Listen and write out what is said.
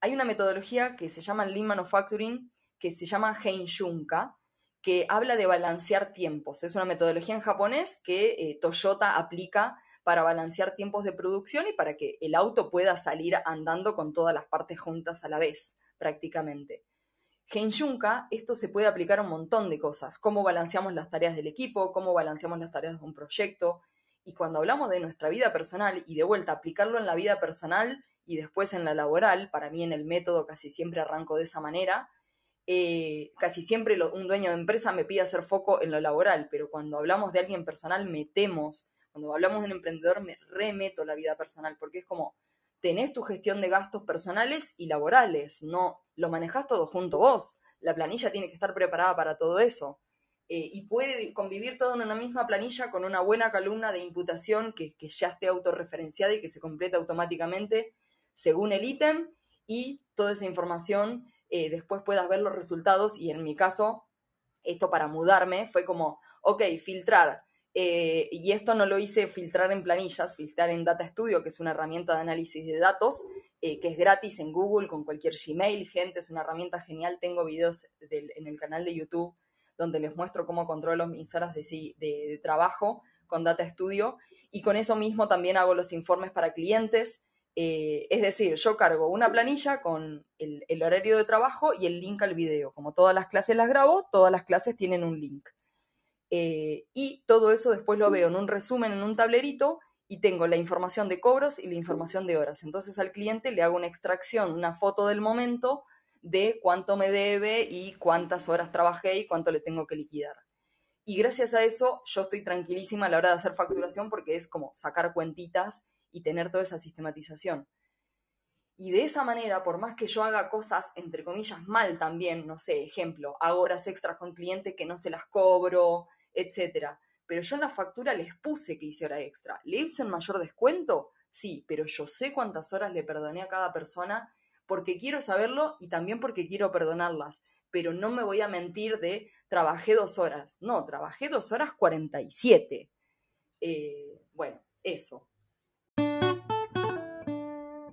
hay una metodología que se llama Lean Manufacturing, que se llama Shunka, que habla de balancear tiempos. Es una metodología en japonés que eh, Toyota aplica para balancear tiempos de producción y para que el auto pueda salir andando con todas las partes juntas a la vez, prácticamente. Shunka, esto se puede aplicar a un montón de cosas, cómo balanceamos las tareas del equipo, cómo balanceamos las tareas de un proyecto. Y cuando hablamos de nuestra vida personal y de vuelta aplicarlo en la vida personal y después en la laboral, para mí en el método casi siempre arranco de esa manera, eh, casi siempre un dueño de empresa me pide hacer foco en lo laboral, pero cuando hablamos de alguien personal metemos, cuando hablamos de un emprendedor me remeto la vida personal, porque es como, tenés tu gestión de gastos personales y laborales, no lo manejás todo junto vos, la planilla tiene que estar preparada para todo eso. Eh, y puede convivir todo en una misma planilla con una buena columna de imputación que, que ya esté autorreferenciada y que se completa automáticamente según el ítem y toda esa información eh, después puedas ver los resultados y en mi caso, esto para mudarme fue como, ok, filtrar. Eh, y esto no lo hice filtrar en planillas, filtrar en Data Studio, que es una herramienta de análisis de datos, eh, que es gratis en Google con cualquier Gmail, gente, es una herramienta genial. Tengo videos en el canal de YouTube donde les muestro cómo controlo mis horas de, de trabajo con Data Studio. Y con eso mismo también hago los informes para clientes eh, es decir, yo cargo una planilla con el, horario de trabajo y el link al video. Como todas las clases las grabo, todas las clases tienen un link. Eh, y todo eso después lo veo en un resumen, en un tablerito, y tengo la información de cobros y la información de horas. Entonces al cliente le hago una extracción, una foto del momento de cuánto me debe y cuántas horas trabajé y cuánto le tengo que liquidar. Y gracias a eso yo estoy tranquilísima a la hora de hacer facturación porque es como sacar cuentitas y tener toda esa sistematización. Y de esa manera, por más que yo haga cosas, entre comillas, mal también, no sé, ejemplo, hago horas extras con cliente que no se las cobro, etc. Pero yo en la factura les puse que hice hora extra. ¿Le hice un mayor descuento? Sí, pero yo sé cuántas horas le perdoné a cada persona porque quiero saberlo y también porque quiero perdonarlas. Pero no me voy a mentir de trabajé dos horas. No, trabajé dos horas 47. Eh, bueno, eso.